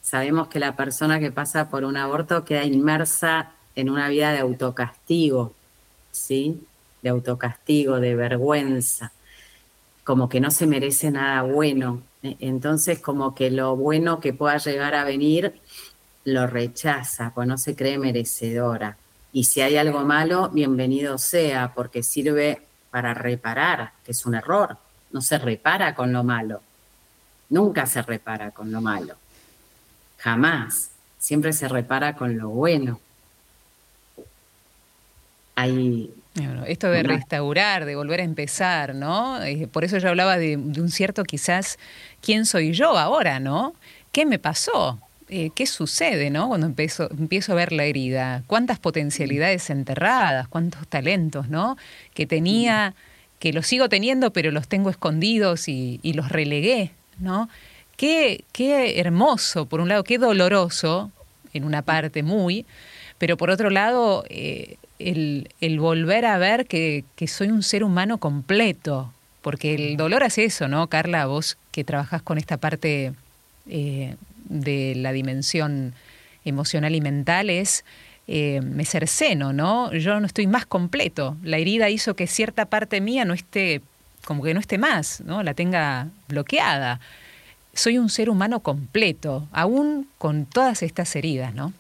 Sabemos que la persona que pasa por un aborto queda inmersa en una vida de autocastigo, ¿sí? De autocastigo, de vergüenza, como que no se merece nada bueno. E, entonces, como que lo bueno que pueda llegar a venir lo rechaza, pues no se cree merecedora. Y si hay algo malo, bienvenido sea, porque sirve para reparar, que es un error no se repara con lo malo. Nunca se repara con lo malo. Jamás. Siempre se repara con lo bueno. Hay esto de restaurar, de volver a empezar, ¿no? Eh, por eso yo hablaba de, un cierto quizás, ¿quién soy yo ahora, ¿no? ¿Qué me pasó? Eh, ¿Qué sucede, ¿no? Cuando empiezo, empiezo a ver la herida. ¿Cuántas potencialidades enterradas? ¿Cuántos talentos, ¿no? Que tenía que los sigo teniendo, pero los tengo escondidos y, los relegué, ¿no? Qué, qué hermoso, por un lado, qué doloroso, en una parte muy, pero por otro lado, eh, el, volver a ver que, soy un ser humano completo, porque el dolor hace eso, ¿no, Carla? Vos que trabajas con esta parte eh, de la dimensión emocional y mental, es eh, me cerceno, ¿no? Yo no estoy más completo. La herida hizo que cierta parte mía no esté, como que no esté más, ¿no? La tenga bloqueada. Soy un ser humano completo, aún con todas estas heridas, ¿no?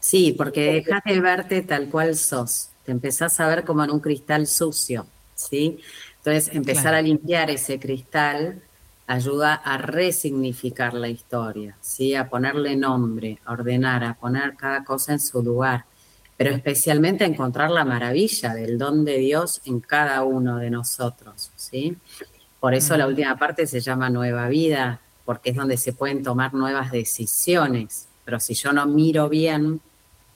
Sí, porque dejas de verte tal cual sos. Te empezás a ver como en un cristal sucio, ¿sí? Entonces, empezar a limpiar ese cristal ayuda a resignificar la historia, ¿sí? a ponerle nombre, a ordenar, a poner cada cosa en su lugar, pero especialmente a encontrar la maravilla del don de Dios en cada uno de nosotros. ¿sí? Por eso la última parte se llama Nueva Vida, porque es donde se pueden tomar nuevas decisiones. Pero si yo no miro bien,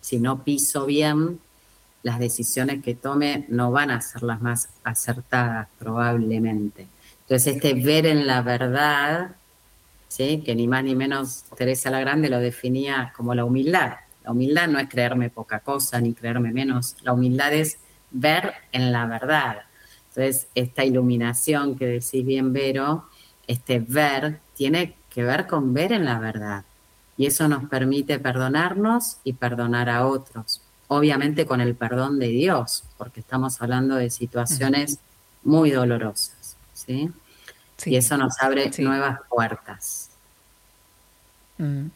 si no piso bien, las decisiones que tome no van a ser las más acertadas probablemente. Entonces este ver en la verdad, ¿sí? que ni más ni menos Teresa la Grande lo definía como la humildad. La humildad no es creerme poca cosa ni creerme menos, la humildad es ver en la verdad. Entonces esta iluminación que decís bien, Vero, este ver tiene que ver con ver en la verdad. Y eso nos permite perdonarnos y perdonar a otros. Obviamente con el perdón de Dios, porque estamos hablando de situaciones muy dolorosas. ¿sí? Y eso nos abre nuevas puertas. Mm.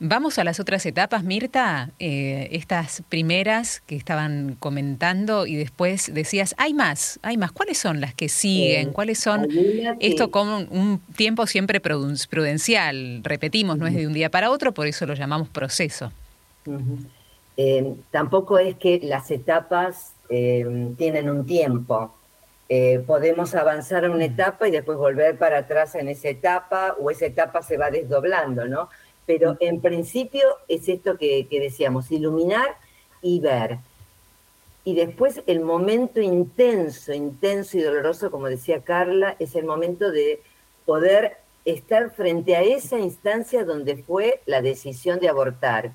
Vamos a las otras etapas, Mirta, eh, estas primeras que estaban comentando y después decías, hay más, hay más. ¿Cuáles son las que siguen? ¿Cuáles son? Esto con un tiempo siempre prudencial, repetimos, no es de un día para otro, por eso lo llamamos proceso. Eh, tampoco es que las etapas eh, tienen un tiempo. podemos avanzar a una etapa y después volver para atrás en esa etapa o esa etapa se va desdoblando, ¿no? Pero en principio es esto que, decíamos, iluminar y ver. Y después el momento intenso, intenso y doloroso, como decía Carla, es el momento de poder estar frente a esa instancia donde fue la decisión de abortar.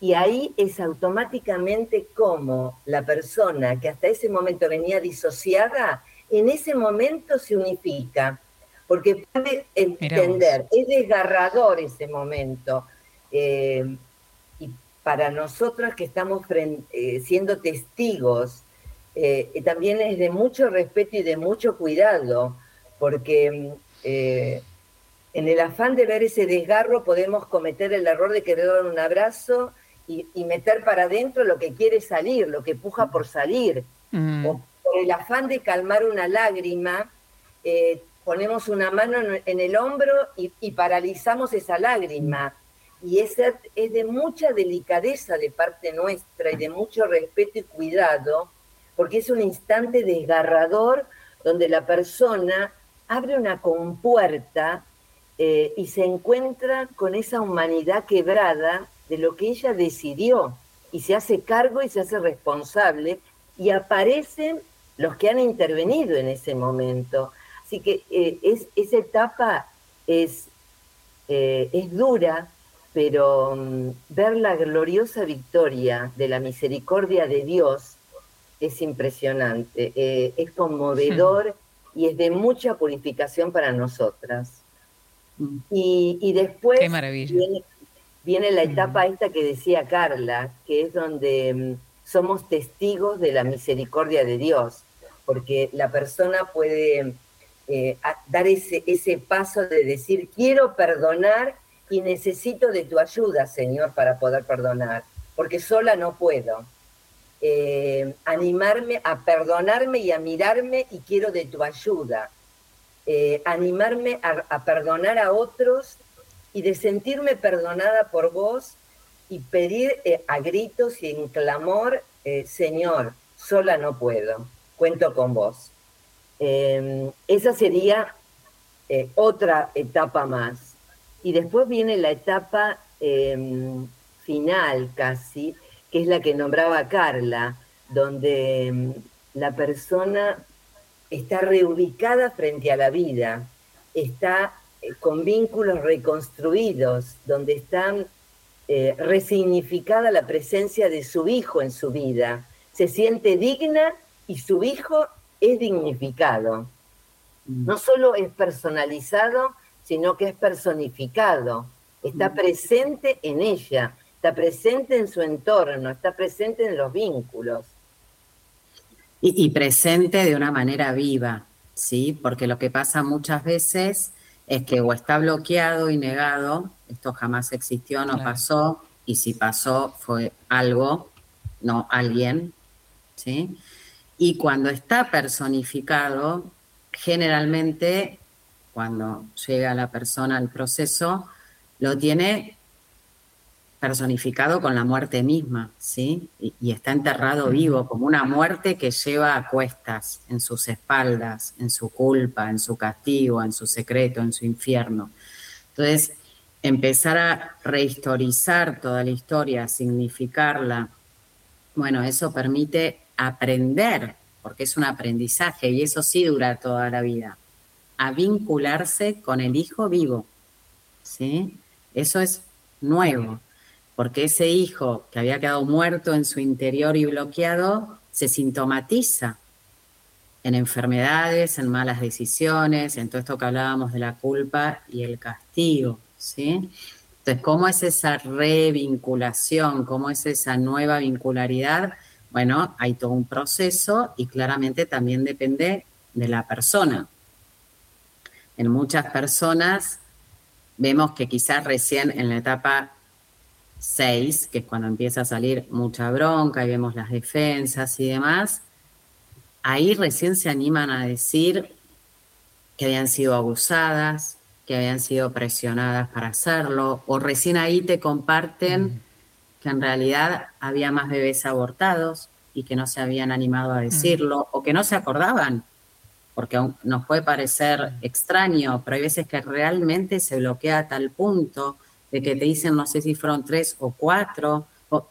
Y ahí es automáticamente como la persona que hasta ese momento venía disociada, en ese momento se unifica porque puede entender, es desgarrador ese momento. Eh, y para nosotros que estamos eh, siendo testigos, eh, también es de mucho respeto y de mucho cuidado, porque en el afán de ver ese desgarro podemos cometer el error de querer dar un abrazo y, meter para adentro lo que quiere salir, lo que puja por salir. Mm. O por el afán de calmar una lágrima, ponemos una mano en el hombro y, paralizamos esa lágrima. Y es, es de mucha delicadeza de parte nuestra y de mucho respeto y cuidado, porque es un instante desgarrador donde la persona abre una compuerta eh, y se encuentra con esa humanidad quebrada de lo que ella decidió y se hace cargo y se hace responsable y aparecen los que han intervenido en ese momento. Así que eh, es, esa etapa es, eh, es dura, pero mm, ver la gloriosa victoria de la misericordia de Dios es impresionante, eh, es conmovedor y es de mucha purificación para nosotras. Mm. Y, después Viene, la etapa esta que decía Carla, que es donde mm, somos testigos de la misericordia de Dios, porque la persona puede eh, dar ese, ese paso de decir, quiero perdonar y necesito de tu ayuda, Señor, para poder perdonar, porque sola no puedo. Eh, animarme a perdonarme y a mirarme y quiero de tu ayuda. Eh, animarme a, perdonar a otros y de sentirme perdonada por vos y pedir a gritos y en clamor, Señor, sola no puedo, cuento con vos. Em, esa sería eh, otra etapa más. Y después viene la etapa em, final casi, que es la que nombraba Carla, donde em, la persona está reubicada frente a la vida, está eh, con vínculos reconstruidos, donde está eh, resignificada la presencia de su hijo en su vida, se siente digna y su hijo es dignificado. Mm. No solo es personalizado, sino que es personificado. Está mm. presente en ella, está presente en su entorno, está presente en los vínculos. Y, presente de una manera viva, ¿sí? Porque lo que pasa muchas veces es que o está bloqueado y negado, esto jamás existió, no pasó, y si pasó fue algo, no alguien, ¿sí? Y cuando está personificado, generalmente cuando llega la persona al proceso, lo tiene personificado con la muerte misma, ¿sí? Y, está enterrado vivo, como una muerte que lleva a cuestas en sus espaldas, en su culpa, en su castigo, en su secreto, en su infierno. Entonces, empezar a rehistorizar toda la historia, significarla, bueno, eso permite aprender, porque es un aprendizaje y eso sí dura toda la vida, a vincularse con el hijo vivo. ¿Sí? Eso es nuevo, porque ese hijo que había quedado muerto en su interior y bloqueado se sintomatiza en enfermedades, en malas decisiones, en todo esto que hablábamos de la culpa y el castigo, ¿sí? Entonces, ¿cómo es esa revinculación? ¿Cómo es esa nueva vincularidad? Bueno, hay todo un proceso y claramente también depende de la persona. En muchas personas vemos que quizás recién en la etapa 6, que es cuando empieza a salir mucha bronca y vemos las defensas y demás, ahí recién se animan a decir que habían sido abusadas, que habían sido presionadas para hacerlo, o recién ahí te comparten. Que en realidad había más bebés abortados y que no se habían animado a mm. decirlo, o que no se acordaban, porque nos puede parecer mm. extraño, pero hay veces que realmente se bloquea a tal punto de que te dicen, no sé si fueron tres o cuatro,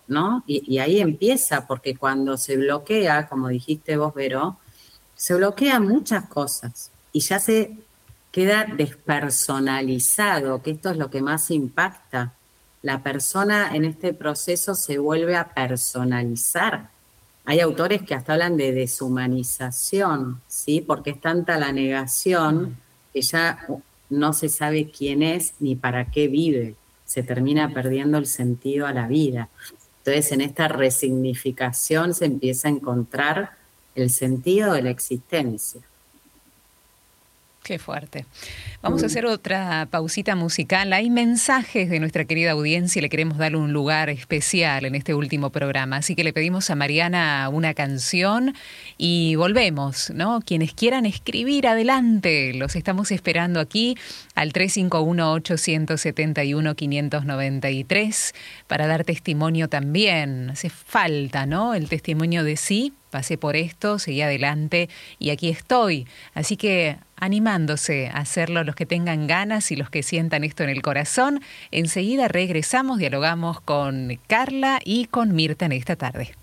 ¿no? Y, ahí empieza, porque cuando se bloquea, como dijiste vos, Vero, se bloquean muchas cosas y ya se queda despersonalizado, que esto es lo que más impacta. La persona en este proceso se vuelve a personalizar. Hay autores que hasta hablan de deshumanización, ¿sí? Porque es tanta la negación que ya no se sabe quién es ni para qué vive se termina perdiendo el sentido a la vida. Entonces, en esta resignificación se empieza a encontrar el sentido de la existencia. Qué fuerte. Vamos a hacer otra pausita musical. Hay mensajes de nuestra querida audiencia y le queremos dar un lugar especial en este último programa. Así que le pedimos a Mariana una canción y volvemos, ¿no? Quienes quieran escribir, adelante. Los estamos esperando aquí al 351-871-593 para dar testimonio también. Hace falta, ¿no? El testimonio de sí pasé por esto, seguí adelante y aquí estoy. Así que animándose a hacerlo los que tengan ganas y los que sientan esto en el corazón, enseguida regresamos, dialogamos con Carla y con Mirta en esta tarde.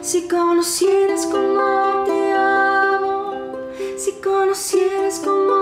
Si conocieras cómo te amo, si conocieras cómo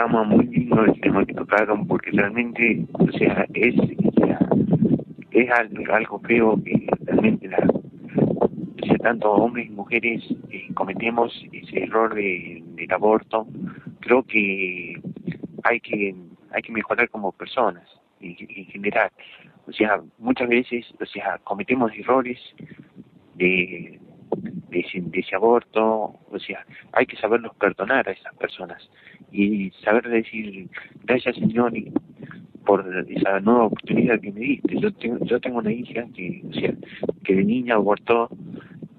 programa, muy lindo el tema que tocaron, porque realmente, o sea, es, es algo, algo feo que realmente la, tanto hombres y mujeres cometemos ese error de, del aborto. Creo que hay que hay que mejorar como personas en, en general. O sea, muchas veces, o sea, cometemos errores de, de, ese, de ese aborto, o sea, hay que saberlos perdonar a esas personas y saber decir, gracias Señor por esa nueva oportunidad que me diste. Yo tengo, yo tengo una hija que, o sea, que de niña abortó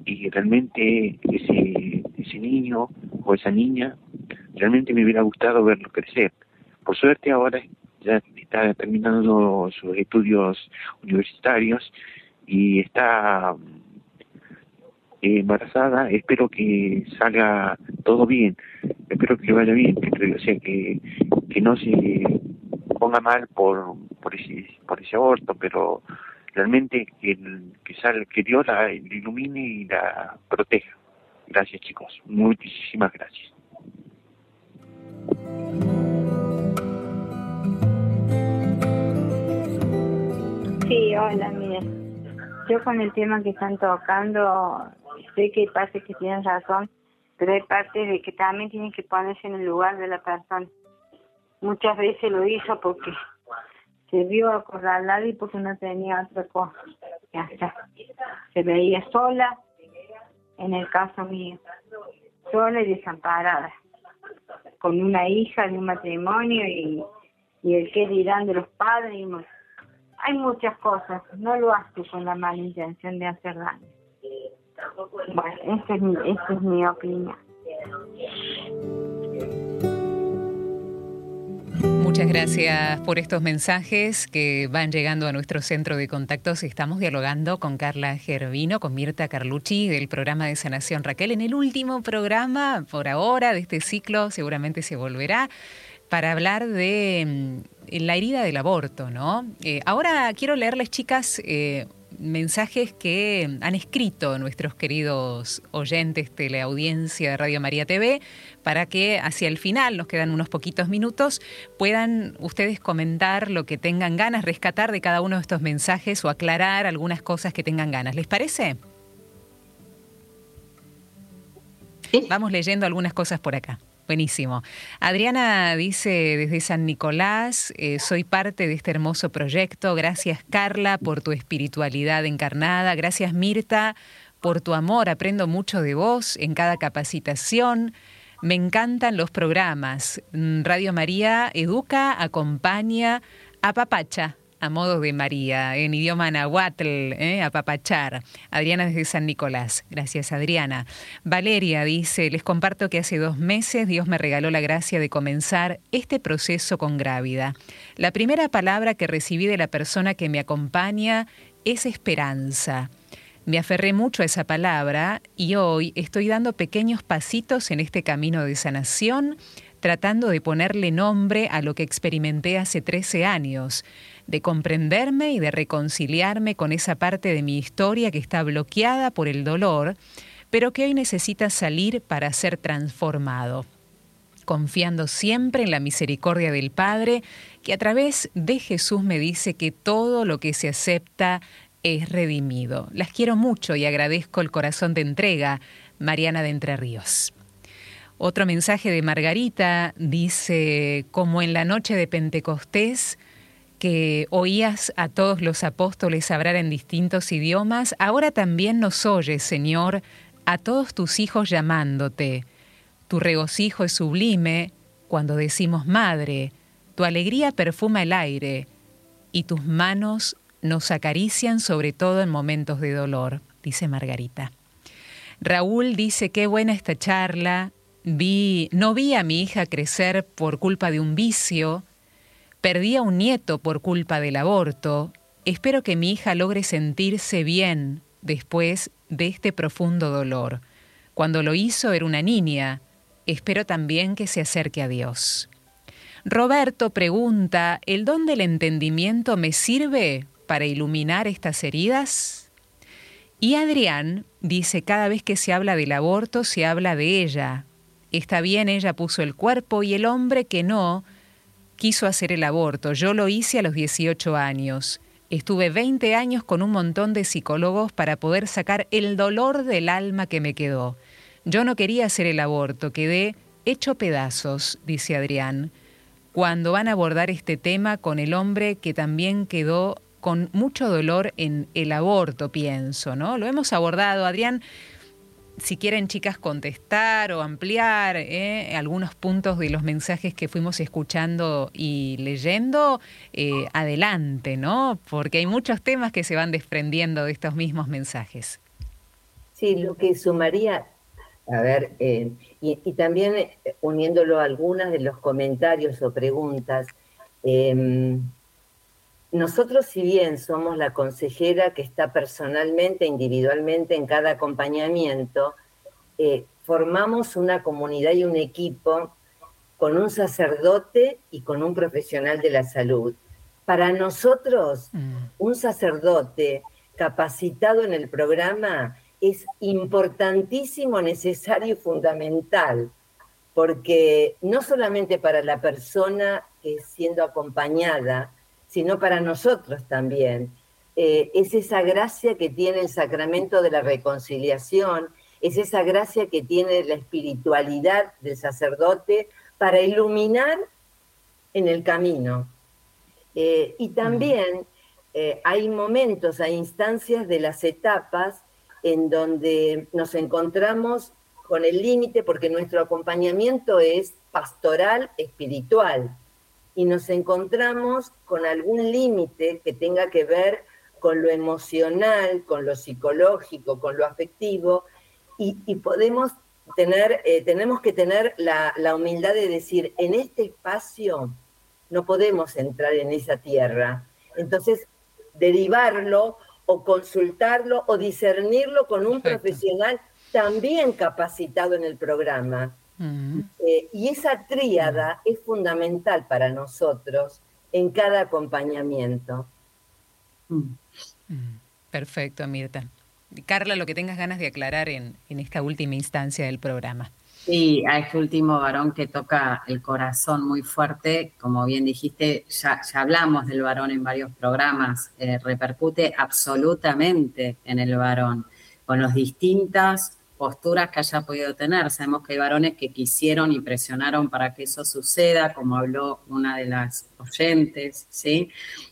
y realmente ese, ese niño o esa niña realmente me hubiera gustado verlo crecer. Por suerte ahora ya está terminando sus estudios universitarios y está embarazada, espero que salga todo bien, espero que vaya bien, que, o sea, que, que no se ponga mal por, por, ese, por ese aborto, pero realmente que, que, sal, que Dios la ilumine y la proteja. Gracias chicos, muchísimas gracias. Sí, hola, miren. Yo con el tema que están tocando, sé que hay partes que tienen razón, pero hay partes de que también tienen que ponerse en el lugar de la persona. Muchas veces lo hizo porque se vio acorralada y porque no tenía otra cosa. Ya está. Se veía sola, en el caso mío, sola y desamparada, con una hija de un matrimonio y, y el que dirán de los padres. Y hay muchas cosas, no lo hace con la mala intención de hacer daño. Bueno, esa es mi, esa es mi opinión. Muchas gracias por estos mensajes que van llegando a nuestro centro de contactos. Estamos dialogando con Carla Gervino, con Mirta Carlucci del programa de Sanación Raquel. En el último programa, por ahora, de este ciclo, seguramente se volverá para hablar de mm, la herida del aborto, ¿no? Eh, ahora quiero leerles, chicas, eh, mensajes que han escrito nuestros queridos oyentes, teleaudiencia de Radio María TV, para que hacia el final, nos quedan unos poquitos minutos, puedan ustedes comentar lo que tengan ganas, rescatar de cada uno de estos mensajes o aclarar algunas cosas que tengan ganas. ¿Les parece? Vamos leyendo algunas cosas por acá. Buenísimo. Adriana dice desde San Nicolás, eh, soy parte de este hermoso proyecto. Gracias Carla por tu espiritualidad encarnada. Gracias Mirta por tu amor. Aprendo mucho de vos en cada capacitación. Me encantan los programas. Mm, Radio María educa, acompaña, apapacha a modo de María, en idioma nahuatl, ¿eh? apapachar. Adriana desde San Nicolás. Gracias, Adriana. Valeria dice, les comparto que hace dos meses Dios me regaló la gracia de comenzar este proceso con Grávida. La primera palabra que recibí de la persona que me acompaña es esperanza. Me aferré mucho a esa palabra y hoy estoy dando pequeños pasitos en este camino de sanación, tratando de ponerle nombre a lo que experimenté hace 13 años, de comprenderme y de reconciliarme con esa parte de mi historia que está bloqueada por el dolor, pero que hoy necesita salir para ser transformado confiando siempre en la misericordia del Padre, que a través de Jesús me dice que todo lo que se acepta es redimido. Las quiero mucho y agradezco el corazón de entrega, Mariana de Entre Ríos. Otro mensaje de Margarita dice, como en la noche de Pentecostés, que oías a todos los apóstoles hablar en distintos idiomas, ahora también nos oyes, Señor, a todos tus hijos llamándote. Tu regocijo es sublime cuando decimos Madre, tu alegría perfuma el aire y tus manos nos acarician sobre todo en momentos de dolor, dice Margarita. Raúl dice, qué buena esta charla, vi, no vi a mi hija crecer por culpa de un vicio, perdí a un nieto por culpa del aborto, espero que mi hija logre sentirse bien después de este profundo dolor. Cuando lo hizo era una niña, espero también que se acerque a Dios. Roberto pregunta, ¿el don del entendimiento me sirve para iluminar estas heridas? Y Adrián dice, cada vez que se habla del aborto se habla de ella. Está bien, ella puso el cuerpo y el hombre que no quiso hacer el aborto. Yo lo hice a los 18 años. Estuve 20 años con un montón de psicólogos para poder sacar el dolor del alma que me quedó. Yo no quería hacer el aborto, quedé hecho pedazos, dice Adrián, cuando van a abordar este tema con el hombre que también quedó con mucho dolor en el aborto, pienso, ¿no? Lo hemos abordado, Adrián. Si quieren, chicas, contestar o ampliar ¿eh? algunos puntos de los mensajes que fuimos escuchando y leyendo, eh, adelante, ¿no? Porque hay muchos temas que se van desprendiendo de estos mismos mensajes. Sí, lo que sumaría, a ver, eh, y, también uniéndolo a algunas de los comentarios o preguntas, nosotros, si bien somos la consejera que está personalmente, individualmente en cada acompañamiento, eh, formamos una comunidad y un equipo con un sacerdote y con un profesional de la salud. Para nosotros, mm. un sacerdote capacitado en el programa es importantísimo, necesario y fundamental, porque no solamente para la persona que siendo acompañada, sino para nosotros también. Eh, es esa gracia que tiene el sacramento de la reconciliación, es esa gracia que tiene la espiritualidad del sacerdote para iluminar en el camino. Eh, y también eh, hay momentos, hay instancias de las etapas en donde nos encontramos con el límite porque nuestro acompañamiento es pastoral espiritual y nos encontramos con algún límite que tenga que ver con lo emocional, con lo psicológico, con lo afectivo, y, podemos tener, eh, tenemos que tener la, la humildad de decir, en este espacio no podemos entrar en esa tierra. Entonces, derivarlo o consultarlo o discernirlo con un profesional también capacitado en el programa. Eh, y esa tríada es fundamental para nosotros en cada acompañamiento. Mm. Perfecto, Mirta. Carla, lo que tengas ganas de aclarar en, esta última instancia del programa. Sí, a este último varón que toca el corazón muy fuerte, como bien dijiste, ya, hablamos del varón en varios programas, eh, repercute absolutamente en el varón, con las distintas posturas que haya podido tener. Sabemos que hay varones que quisieron y presionaron para que eso suceda, como habló una de las oyentes, ¿sí?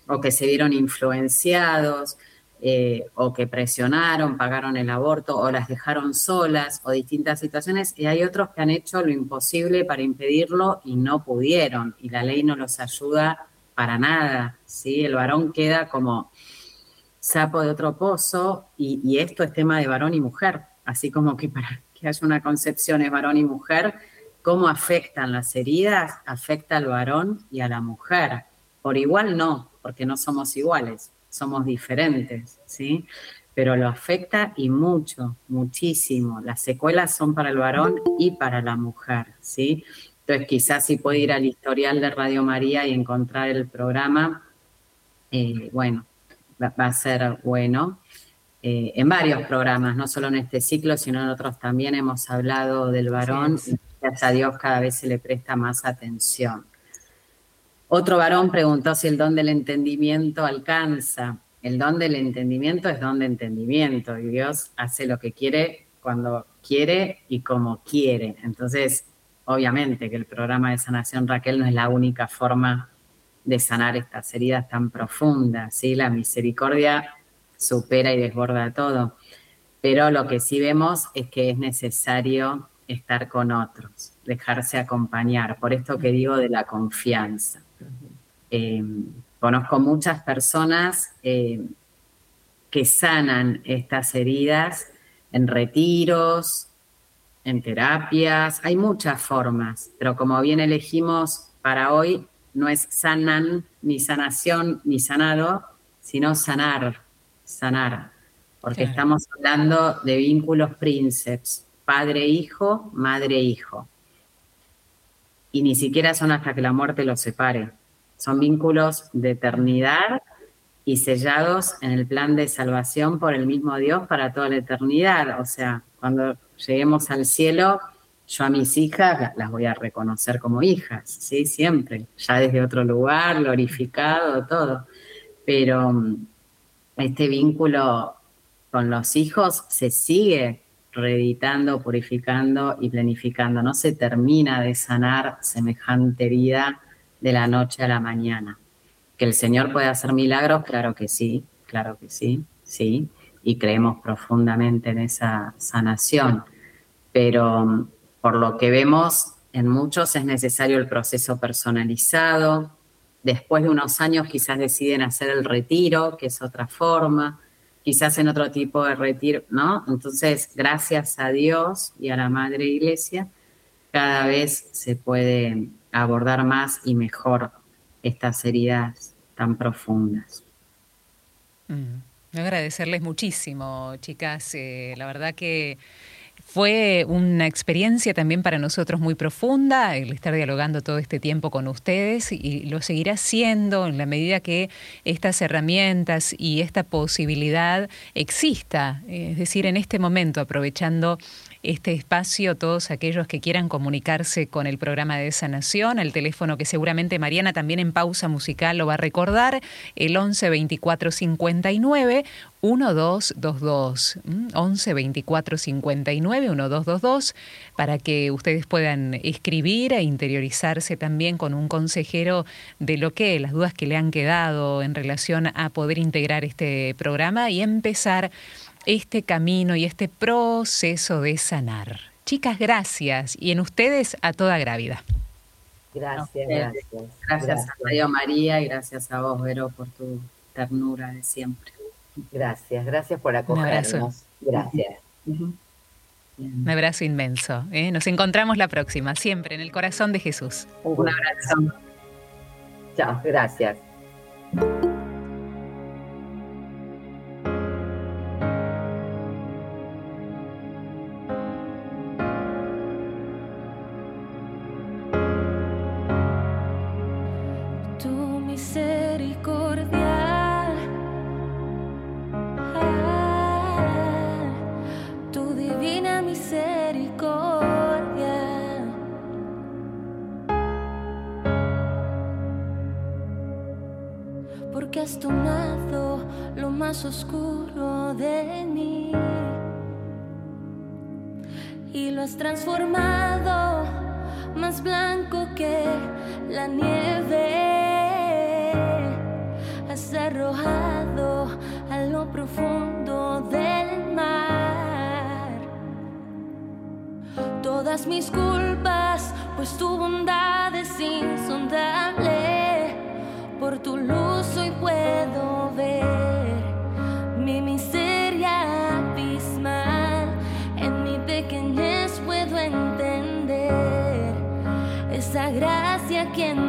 O que se vieron influenciados, eh, o que presionaron, pagaron el aborto, o las dejaron solas, o distintas situaciones. Y hay otros que han hecho lo imposible para impedirlo y no pudieron, y la ley no los ayuda para nada, ¿sí? El varón queda como sapo de otro pozo, y, y esto es tema de varón y mujer así como que para que haya una concepción es varón y mujer, cómo afectan las heridas, afecta al varón y a la mujer. Por igual no, porque no somos iguales, somos diferentes, ¿sí? Pero lo afecta y mucho, muchísimo. Las secuelas son para el varón y para la mujer, ¿sí? Entonces quizás si puede ir al historial de Radio María y encontrar el programa, eh, bueno, va, a ser bueno. Eh, en varios programas, no solo en este ciclo, sino en otros también hemos hablado del varón y gracias a Dios cada vez se le presta más atención. Otro varón preguntó si el don del entendimiento alcanza. El don del entendimiento es don de entendimiento y Dios hace lo que quiere cuando quiere y como quiere. Entonces, obviamente que el programa de sanación Raquel no es la única forma de sanar estas heridas tan profundas, ¿sí? La misericordia supera y desborda todo. Pero lo que sí vemos es que es necesario estar con otros, dejarse acompañar. Por esto que digo de la confianza. Eh, conozco muchas personas eh, que sanan estas heridas en retiros, en terapias, hay muchas formas, pero como bien elegimos para hoy, no es sanan, ni sanación, ni sanado, sino sanar, sanar, porque estamos hablando de vínculos prínceps, padre-hijo, madre-hijo. Y ni siquiera son hasta que la muerte los separe. Son vínculos de eternidad y sellados en el plan de salvación por el mismo Dios para toda la eternidad. O sea, cuando lleguemos al cielo, yo a mis hijas la- las voy a reconocer como hijas, ¿sí? Siempre, ya desde otro lugar, glorificado, todo. Pero mm, este vínculo con los hijos se sigue reeditando, purificando y planificando. No se termina de sanar semejante herida de la noche a la mañana. Que el Señor puede hacer milagros, claro que sí, claro que sí, sí, y creemos profundamente en esa sanación. Pero mm, por lo que vemos, en muchos es necesario el proceso personalizado. Después de unos años quizás deciden hacer el retiro, que es otra forma, quizás en otro tipo de retiro, ¿no? Entonces, gracias a Dios y a la Madre Iglesia, cada vez se puede abordar más y mejor estas heridas tan profundas. Mm. Agradecerles muchísimo, chicas. Eh, la verdad que fue una experiencia también para nosotros muy profunda el estar dialogando todo este tiempo con ustedes y lo seguirá siendo en la medida que estas herramientas y esta posibilidad exista. Es decir, en este momento, aprovechando este espacio, todos aquellos que quieran comunicarse con el programa de sanación, el teléfono que seguramente Mariana también en pausa musical lo va a recordar, el 11 24 59 1222. ¿m? 11 24 59 1222 para que ustedes puedan escribir e interiorizarse también con un consejero de lo que las dudas que le han quedado en relación a poder integrar este programa y empezar este camino y este proceso de sanar. Chicas, gracias. Y en ustedes a toda grávida. Gracias, Gracias. gracias. Gracias a Radio María y gracias a vos, Vero, por tu ternura de siempre. Gracias, gracias por abrazo. acogernos. Gracias. Bien. Un abrazo inmenso. ¿eh? Nos encontramos la próxima, siempre en el corazón de Jesús. Un abrazo. Chao, gracias. Más oscuro de mí y lo has transformado más blanco que la nieve. Has arrojado a lo profundo del mar todas mis culpas, pues tu bondad es insondable. Por tu luz gracia